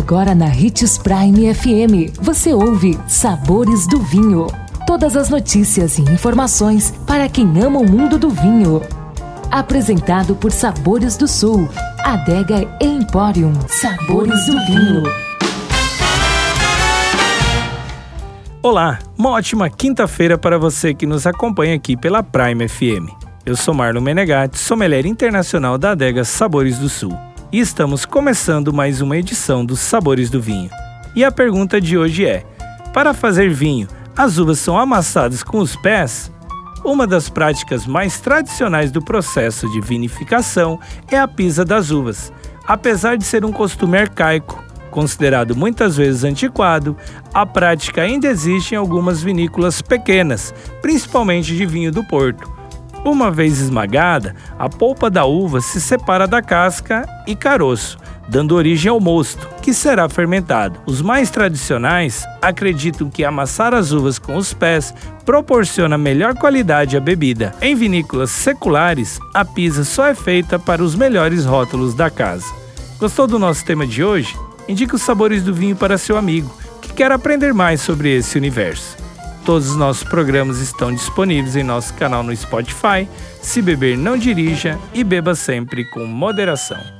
Agora na Ritz Prime FM, você ouve Sabores do Vinho. Todas as notícias e informações para quem ama o mundo do vinho. Apresentado por Sabores do Sul, Adega Emporium. Sabores do Vinho. Olá, uma ótima quinta-feira para você que nos acompanha aqui pela Prime FM. Eu sou Marlon Menegatti, sommelier internacional da adega Sabores do Sul. E estamos começando mais uma edição dos Sabores do Vinho. E a pergunta de hoje é: para fazer vinho, as uvas são amassadas com os pés? Uma das práticas mais tradicionais do processo de vinificação é a pisa das uvas. Apesar de ser um costume arcaico, Considerado muitas vezes antiquado, a prática ainda existe em algumas vinícolas pequenas, principalmente de vinho do Porto. Uma vez esmagada, a polpa da uva se separa da casca e caroço, dando origem ao mosto, que será fermentado. Os mais tradicionais acreditam que amassar as uvas com os pés proporciona melhor qualidade à bebida. Em vinícolas seculares, a pisa só é feita para os melhores rótulos da casa. Gostou do nosso tema de hoje? indique os sabores do vinho para seu amigo que quer aprender mais sobre esse universo. Todos os nossos programas estão disponíveis em nosso canal no Spotify. Se beber, não dirija e beba sempre com moderação.